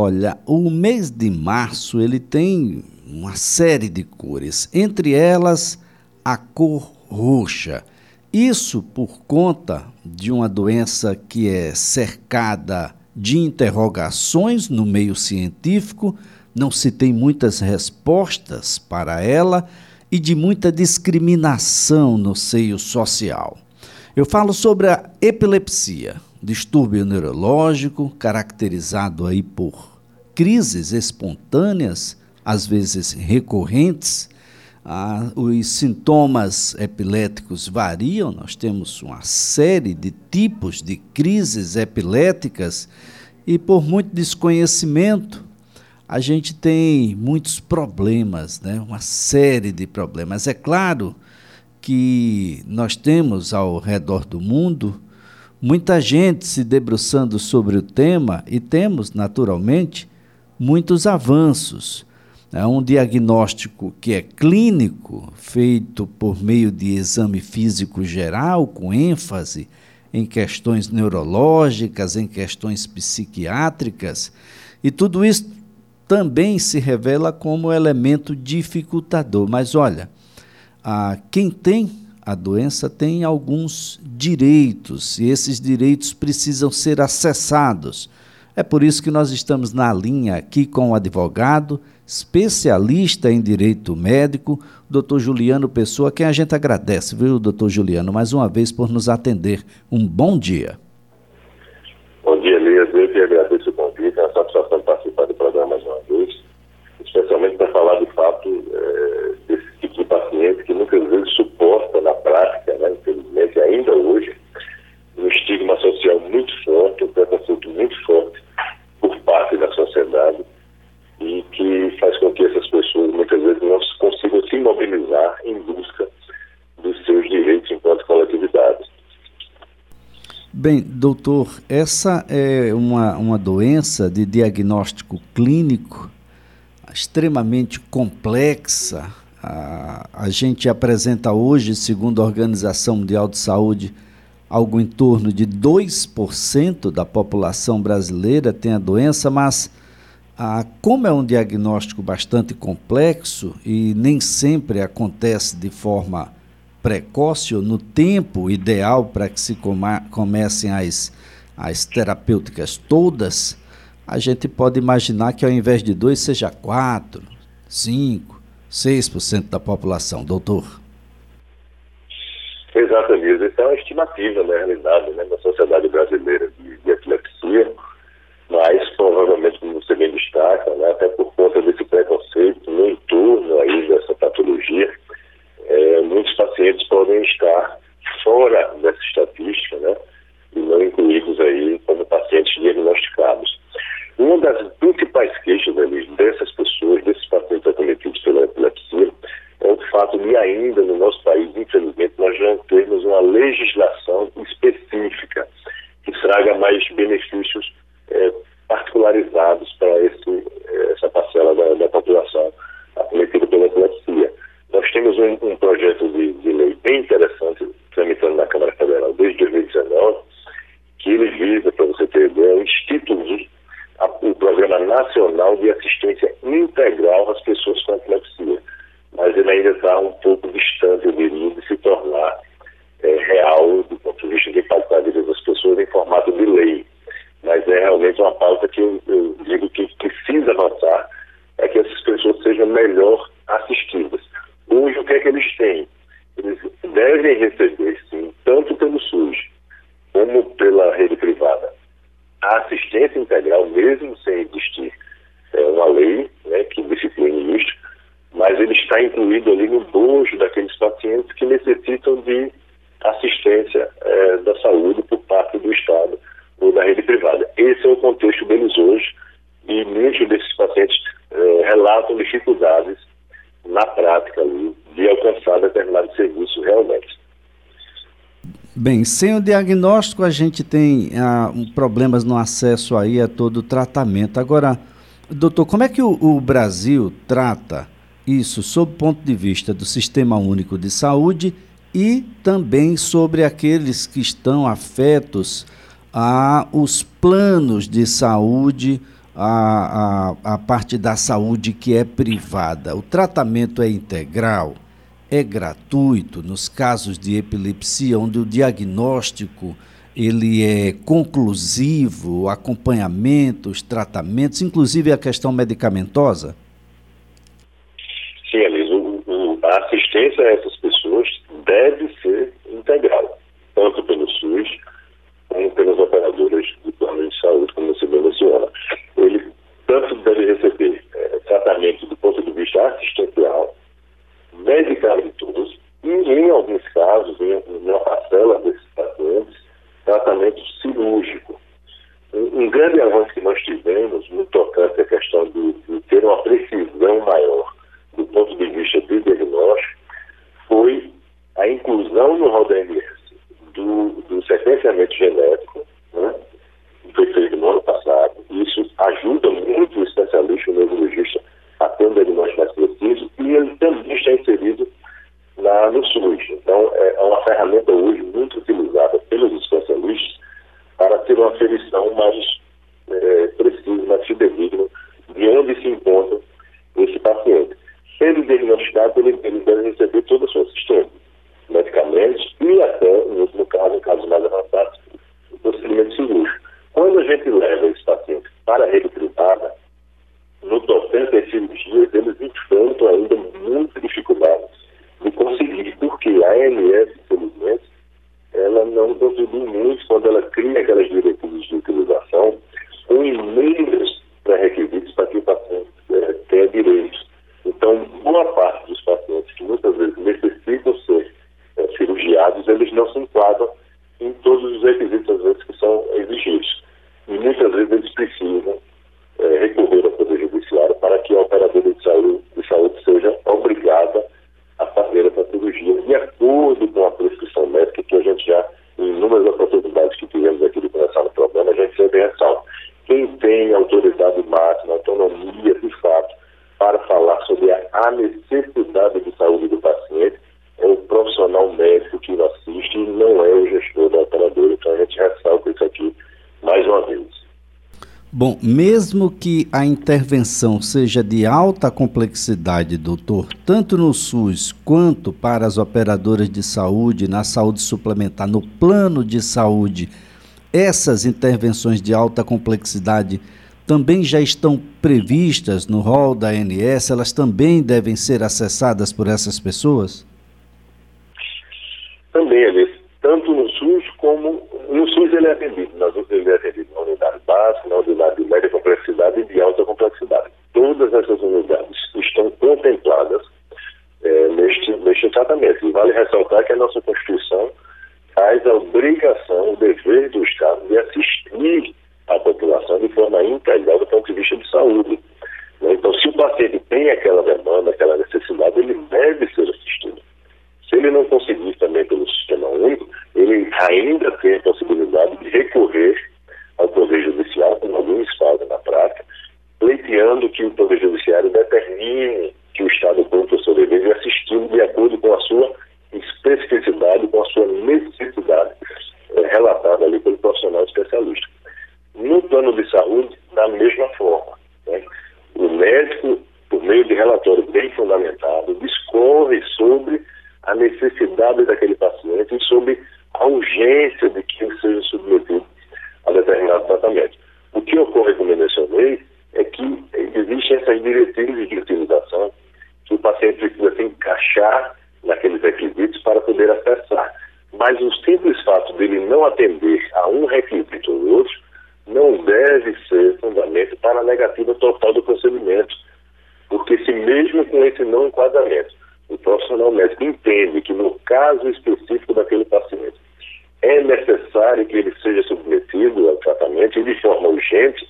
Olha, o mês de março ele tem uma série de cores, entre elas a cor roxa. Isso por conta de uma doença que é cercada de interrogações no meio científico, não se tem muitas respostas para ela e de muita discriminação no seio social. Eu falo sobre a epilepsia, distúrbio neurológico caracterizado aí por crises espontâneas, às vezes recorrentes. Ah, os sintomas epiléticos variam, nós temos uma série de tipos de crises epiléticas e por muito desconhecimento a gente tem muitos problemas, né? uma série de problemas. É claro que nós temos ao redor do mundo muita gente se debruçando sobre o tema e temos, naturalmente, muitos avanços. É um diagnóstico que é clínico, feito por meio de exame físico geral, com ênfase em questões neurológicas, em questões psiquiátricas, e tudo isso também se revela como elemento dificultador. Mas olha, a, quem tem a doença tem alguns direitos e esses direitos precisam ser acessados. É por isso que nós estamos na linha aqui com o advogado, especialista em direito médico, doutor Juliano Pessoa, quem a gente agradece, viu, doutor Juliano, mais uma vez por nos atender. Um bom dia. Bom dia, Elias. Eu que agradeço o convite, é uma satisfação participar do programa mais uma vez, especialmente para falar do fato é, desse tipo de paciente que muitas vezes suporta na prática, né, infelizmente, ainda hoje, um estigma social muito forte, um preconceito muito forte por parte da sociedade e que faz com que essas pessoas muitas vezes não consigam se mobilizar em busca dos seus direitos enquanto coletividade. Bem, doutor, essa é uma, uma doença de diagnóstico clínico extremamente complexa. A, a gente apresenta hoje, segundo a Organização Mundial de Saúde, algo em torno de 2% da população brasileira tem a doença, mas como é um diagnóstico bastante complexo e nem sempre acontece de forma precoce ou no tempo ideal para que se comecem as, as terapêuticas todas, a gente pode imaginar que ao invés de 2 seja 4, 5, 6% da população, doutor. Exatamente, isso é uma estimativa na realidade né, da sociedade brasileira de, de epilepsia, mas provavelmente, como você bem destaca, né, até por conta desse preconceito no entorno aí dessa patologia, é, muitos pacientes podem estar fora dessa estatística, né, e não incluídos aí como pacientes diagnosticados. Uma das principais queixas ali dessas pessoas, desses pacientes acometidos pela epilepsia, é o fato de ainda no nosso país, infelizmente, nós não temos uma legislação específica que traga mais benefícios é, particularizados para esse, essa parcela da, da, população acometida pela epilepsia. Nós temos um, um projeto de, de, lei bem interessante tramitando na Câmara Federal desde 2019, que ele visa, para você ter ideia, instituir a, o Programa De Assistência Integral às Pessoas com Epilepsia mas ele ainda está um pouco distante, eu diria, de se tornar é, real do ponto de vista de qualidade de vida das pessoas em formato de lei. Mas é realmente uma pauta que eu, eu digo que precisa avançar, é que essas pessoas sejam melhor assistidas. Hoje, o que é que eles têm? Eles devem receber, sim, tanto pelo SUS como pela rede privada, a assistência integral, mesmo sem existir é, uma lei né, que discipline isso, mas ele está incluído ali no bojo daqueles pacientes que necessitam de assistência é, da saúde por parte do Estado ou da rede privada. Esse é o contexto deles hoje e muitos desses pacientes é, relatam dificuldades na prática ali, de alcançar determinado serviço realmente. Bem, sem o diagnóstico a gente tem ah, problemas no acesso aí a todo o tratamento. Agora, doutor, como é que o, o Brasil trata isso sob o ponto de vista do Sistema Único de Saúde e também sobre aqueles que estão afetos a os planos de saúde a, a, a parte da saúde que é privada. O tratamento é integral, é gratuito nos casos de epilepsia, onde o diagnóstico ele é conclusivo, o acompanhamento, os tratamentos, inclusive a questão medicamentosa? Sim, Elisa, a assistência a essas pessoas deve ser integral, tanto pelo SUS como pelas operadoras do plano de saúde, como você bem menciona. Ele tanto deve receber é, tratamento do ponto de vista assistencial, medicamentoso e, em alguns casos, em uma parcela desses pacientes, tratamento cirúrgico. Um, um grande avanço que nós tivemos no tocante à questão de, de ter uma precisão maior do ponto de vista de diagnóstico foi a inclusão no RODMS do, do sequenciamento genético, né, que foi feito no ano passado. Isso ajuda muito o especialista, o neurologista, a ter um diagnóstico mais preciso e ele também está inserido na, no SUS. Então, é, é uma ferramenta hoje muito utilizada pelos especialistas para ter uma aferição mais é, precisa, mais fidedigna de onde se encontra esse paciente. Sendo diagnosticado, ele, ele deve receber toda a sua assistência, medicamentos e até, no último caso, em casos mais avançados, o procedimento cirúrgico. Quando a gente leva esse paciente para a rede privada, no tocante às cirurgias, eles enfrentam ainda muita dificuldade de conseguir, porque a ANS, infelizmente, ela não contribui muito quando ela cria aquelas diretrizes de utilização com pré-requisitos para que o paciente é, tenha direitos. Então, boa parte dos pacientes que muitas vezes necessitam ser é, cirurgiados, eles não se enquadram em todos os requisitos, às vezes, que são exigidos. E muitas vezes eles precisam é, recorrer ao Poder Judiciário para que a operadora de saúde, de saúde seja obrigada a fazer essa cirurgia de acordo com a prescrição médica, que a gente já, em inúmeras oportunidades que tivemos aqui de começar no programa, a gente sempre ressalta. Quem tem autoridade máxima, autonomia de fato, para falar sobre a necessidade de saúde do paciente é o profissional médico que o assiste e não é o gestor da operadora. Então a gente ressalta isso aqui mais uma vez. Bom, mesmo que a intervenção seja de alta complexidade, doutor, tanto no SUS quanto para as operadoras de saúde, na saúde suplementar, no plano de saúde, essas intervenções de alta complexidade também já estão previstas no rol da ANS? Elas também devem ser acessadas por essas pessoas? Também, Alice. Tanto no SUS como. No SUS ele é atendido, outras ele é atendido na unidade básica, na unidade de média complexidade e de alta complexidade. Todas essas unidades estão contempladas é, neste, neste tratamento. E vale ressaltar que a nossa Constituição faz a obrigação, o dever do Estado de assistir a população de forma integral do ponto de vista de saúde. Né? Então, se o paciente tem aquela demanda, aquela necessidade, ele deve ser assistido. Se ele não conseguir também pelo sistema único, ele ainda tem a possibilidade de recorrer ao Poder Judiciário, como alguns fazem na prática, pleiteando que o Poder Judiciário determine que o Estado cumpra o seu dever de assisti-lo de acordo com a sua especificidade, com a sua necessidade é, relatada ali pelo profissional especialista. No plano de saúde, da mesma forma. Né? O médico, por meio de relatório bem fundamentado, discorre sobre a necessidade daquele paciente e sobre a urgência de que ele seja submetido a determinado tratamento. O que ocorre, como eu mencionei, é que existem essas diretrizes de utilização que o paciente precisa se encaixar naqueles requisitos para poder acessar. Mas o simples fato dele não atender a um requisito ou outro não deve ser fundamento para a negativa total do procedimento. Porque se mesmo com esse não enquadramento, o profissional médico entende que no caso específico daquele paciente é necessário que ele seja submetido ao tratamento e de forma urgente,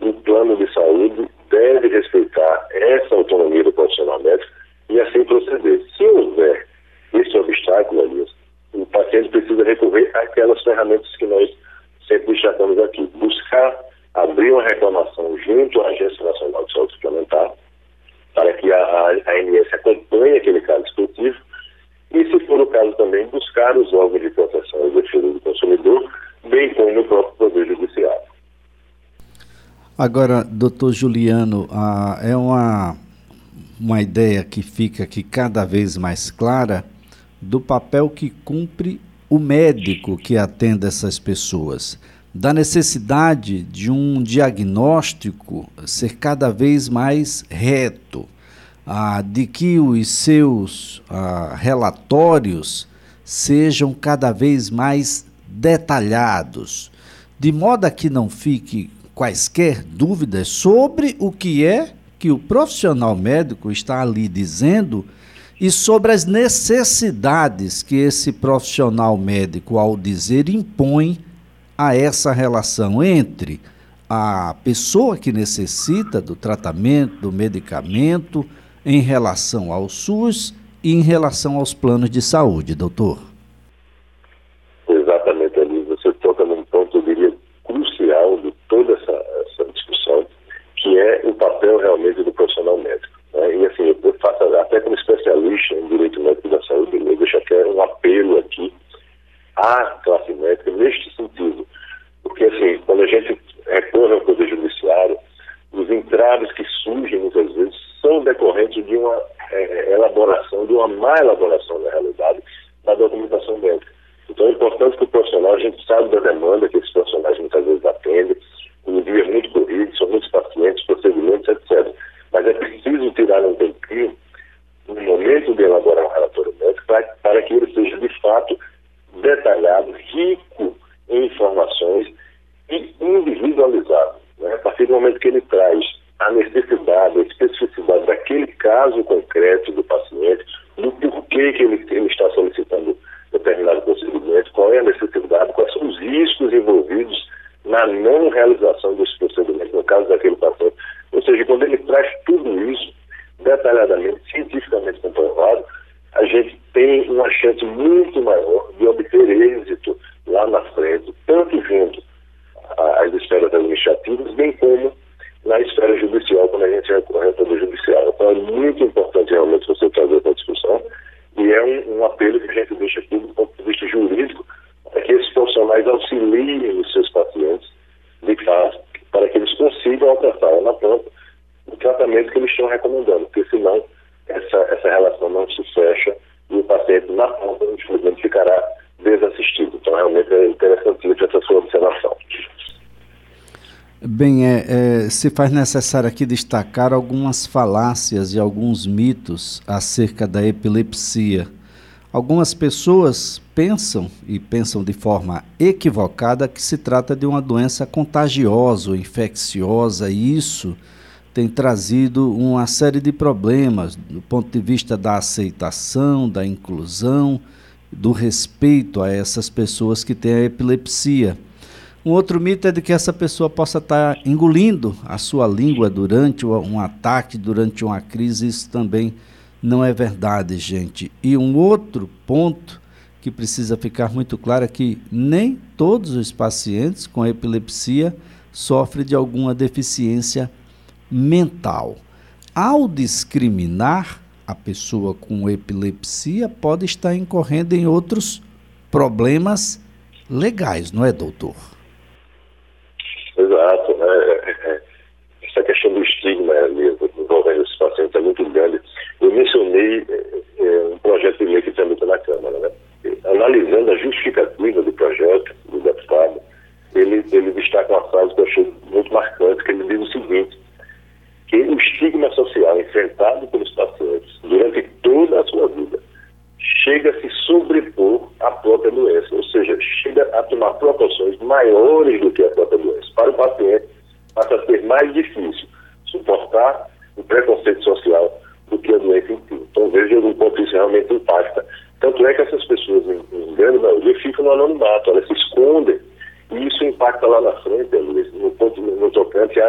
o plano de saúde deve respeitar essa autonomia do profissional médico e assim proceder. Se houver esse obstáculo, Elias, o paciente precisa recorrer àquelas ferramentas que nós sempre destacamos aqui, buscar abrir uma reclamação junto à Agência Nacional de Saúde Suplementar, para que a, ANS acompanhe aquele caso específico, e, se for o caso também, buscar os órgãos de proteção e defesa do consumidor, bem como o próprio Poder Judiciário. Agora, doutor Juliano, ah, é uma, uma ideia que fica aqui cada vez mais clara do papel que cumpre o médico que atende essas pessoas, da necessidade de um diagnóstico ser cada vez mais reto, ah, de que os seus ah, relatórios sejam cada vez mais detalhados, de modo que não fique quaisquer dúvidas sobre o que é que o profissional médico está ali dizendo e sobre as necessidades que esse profissional médico, ao dizer, impõe a essa relação entre a pessoa que necessita do tratamento, do medicamento, em relação ao SUS e em relação aos planos de saúde, doutor? Exatamente, ali você toca num ponto, eu diria, crucial de toda essa, essa discussão, que é o papel realmente do profissional médico. Né? E assim, eu faço até como especialista em direito médico da saúde, eu deixo até um apelo aqui à classe médica neste sentido. Porque assim, quando a gente recorre ao Poder Judiciário, os entraves que surgem muitas vezes são decorrentes de uma é, elaboração, de uma má elaboração na realidade da documentação médica. Então é importante que o profissional, a gente sabe da demanda que esses profissionais muitas vezes atendem, o dia é muito corrido, são muitos pacientes, procedimentos, etc. Mas é preciso tirar um tempinho no momento de elaborar um relatório médico para, para que ele seja de fato detalhado, rico em informações e individualizado. Né? A partir do momento que ele traz a necessidade, a especificidade daquele caso concreto do paciente, do porquê que ele, ele está solicitando determinado procedimento, qual é a necessidade, quais são os riscos envolvidos na não realização desse procedimento, no caso daquele paciente. Ou seja, quando ele traz tudo isso detalhadamente, cientificamente comprovado, a gente tem uma chance muito maior de obter êxito lá na frente, tanto junto às esferas administrativas, bem como na esfera judicial, quando a gente recorre ao Poder Judiciário. Então é muito importante realmente você trazer essa discussão e é um, um apelo que a gente deixa aqui do ponto de vista jurídico para que esses profissionais auxiliem os seus pacientes de fato, para que eles consigam alcançar na ponta o tratamento que eles estão recomendando, porque senão essa, essa relação não se fecha e o paciente na ponta, infelizmente, ficará desassistido. Então, realmente é interessantíssima essa sua observação. Bem, é, é, se faz necessário aqui destacar algumas falácias e alguns mitos acerca da epilepsia. Algumas pessoas pensam, e pensam de forma equivocada, que se trata de uma doença contagiosa ou infecciosa, e isso tem trazido uma série de problemas do ponto de vista da aceitação, da inclusão, do respeito a essas pessoas que têm a epilepsia. Um outro mito é de que essa pessoa possa estar engolindo a sua língua durante um ataque, durante uma crise. Isso também não é verdade, gente. E um outro ponto que precisa ficar muito claro é que nem todos os pacientes com epilepsia sofrem de alguma deficiência mental. Ao discriminar a pessoa com epilepsia, pode estar incorrendo em outros problemas legais, não é, doutor? Exato. Né? É, é, essa questão do estigma envolvendo esses pacientes é muito grande. Eu mencionei é, um projeto de lei que tramita na Câmara, né? Analisando a justificativa do projeto do deputado, ele, ele destaca uma frase que eu achei muito marcante, que ele diz o seguinte, que o estigma social enfrentado pelos pacientes durante toda a sua vida chega a se sobrepor à própria doença, ou seja, chega a tomar proporções maiores do que a própria doença. Para o paciente, passa a ser mais difícil suportar o preconceito social do que a doença em si. Então, veja o quanto isso realmente impacta. Tanto é que essas pessoas, em, em grande maioria, ficam no anonimato, elas se escondem. E isso impacta lá na frente, Luiz, no, ponto, no tocante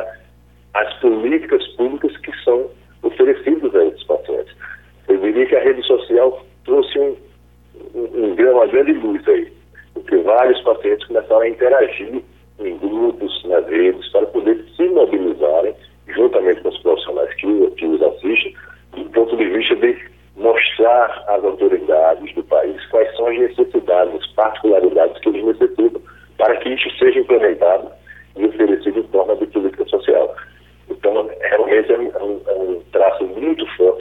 às políticas públicas que são oferecidas a esses pacientes. Eu diria que a rede social trouxe um, um, uma grande luz aí, porque vários pacientes começaram a interagir em grupos, nas redes, para poder se mobilizarem, juntamente com os profissionais que, que os assistem, do ponto de vista de mostrar às autoridades do país quais são as necessidades, as particularidades que eles necessitam, para que isso seja implementado e oferecido em forma de política social. Então, realmente é um, é um é traço muito forte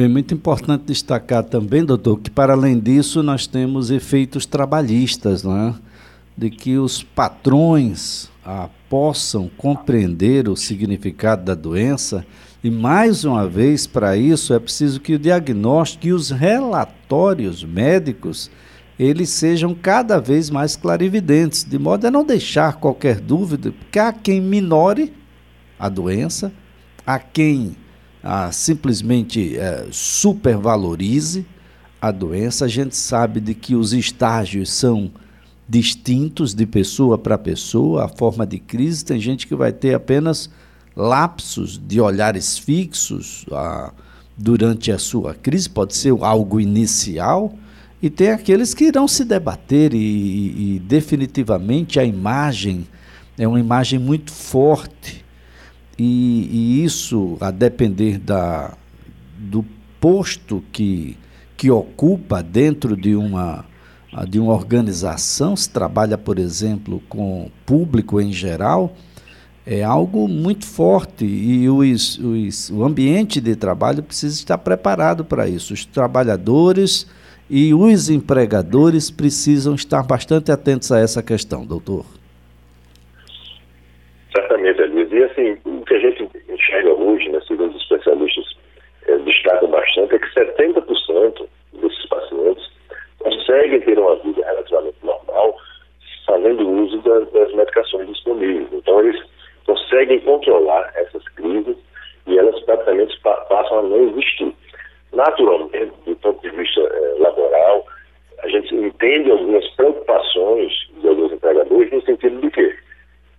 Bem, muito importante destacar também, doutor, que para além disso nós temos efeitos trabalhistas, não é? De que os patrões ah, possam compreender o significado da doença e mais uma vez para isso é preciso que o diagnóstico e os relatórios médicos eles sejam cada vez mais clarividentes, de modo a não deixar qualquer dúvida, porque há quem minore a doença, há quem simplesmente eh, supervalorize a doença. A gente sabe de que os estágios são distintos de pessoa para pessoa, a forma de crise. Tem gente que vai ter apenas lapsos de olhares fixos ah, durante a sua crise, pode ser algo inicial e tem aqueles que irão se debater, e, e definitivamente a imagem é uma imagem muito forte. E, e, isso, a depender da, do posto que, que ocupa dentro de uma, de uma organização, se trabalha, por exemplo, com público em geral, é algo muito forte e os, os, o ambiente de trabalho precisa estar preparado para isso. Os trabalhadores e os empregadores precisam estar bastante atentos a essa questão, doutor. Certamente, Elias. E assim, o que a gente enxerga hoje, né, segundo os especialistas é, destacam bastante, é que 70% desses pacientes conseguem ter uma vida relativamente normal fazendo uso das, das medicações disponíveis. Então, eles conseguem controlar essas crises e elas praticamente passam a não existir. Naturalmente, do ponto de vista eh, laboral, a gente entende algumas preocupações de alguns empregadores no sentido de que,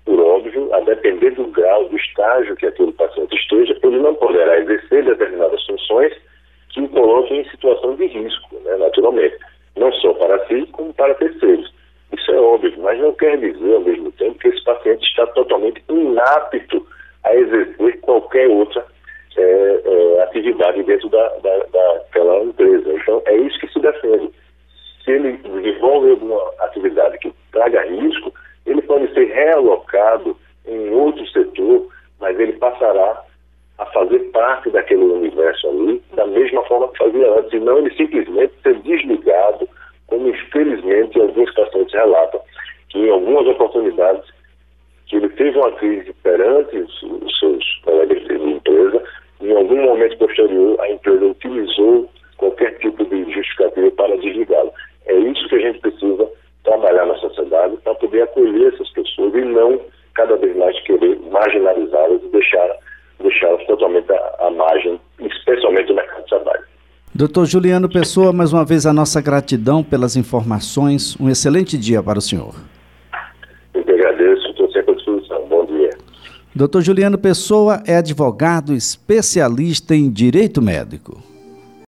por óbvio, a depender do grau, do estágio que aquele paciente esteja, ele não poderá exercer determinadas funções que o coloquem em situação de risco, né, naturalmente, não só para si, como para terceiros. Isso é óbvio, mas não quer dizer, ao mesmo tempo, que esse paciente está totalmente inapto a exercer qualquer outra é, é, atividade dentro da, da, daquela empresa. Então, é isso que se defende. Se ele desenvolve alguma atividade que traga risco, ele pode ser realocado em outro setor, mas ele passará a fazer parte daquele universo ali da mesma forma que fazia antes, e não ele simplesmente ser desligado, como infelizmente alguns pacientes relatam, que em algumas oportunidades que ele teve uma crise perante os, os seus colegas de empresa, em algum momento posterior, a empresa utilizou qualquer tipo de justificativa para desligá-lo. É isso que a gente precisa trabalhar na sociedade para poder acolher essas pessoas e não cada vez mais querer marginalizá-las e deixar deixá-las totalmente à, à margem, especialmente no mercado de trabalho. Doutor Juliano Pessoa, mais uma vez a nossa gratidão pelas informações. Um excelente dia para o senhor. Eu que agradeço, estou sempre à disposição. Bom dia. Doutor Juliano Pessoa é advogado especialista em direito médico.